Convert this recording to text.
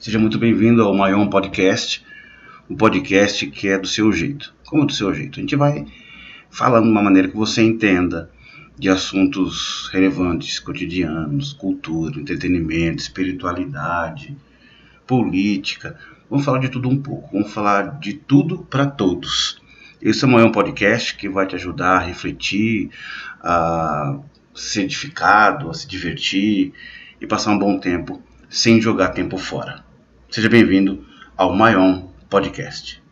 Seja muito bem-vindo ao Maion Podcast, um podcast que é do seu jeito. Como do seu jeito? A gente vai falando de uma maneira que você entenda de assuntos relevantes, cotidianos, cultura, entretenimento, espiritualidade, política. Vamos falar de tudo um pouco. Vamos falar de tudo para todos. Esse é o Maion Podcast que vai te ajudar a refletir, a ser edificado, a se divertir e passar um bom tempo sem jogar tempo fora. Seja bem-vindo ao Maion Podcast.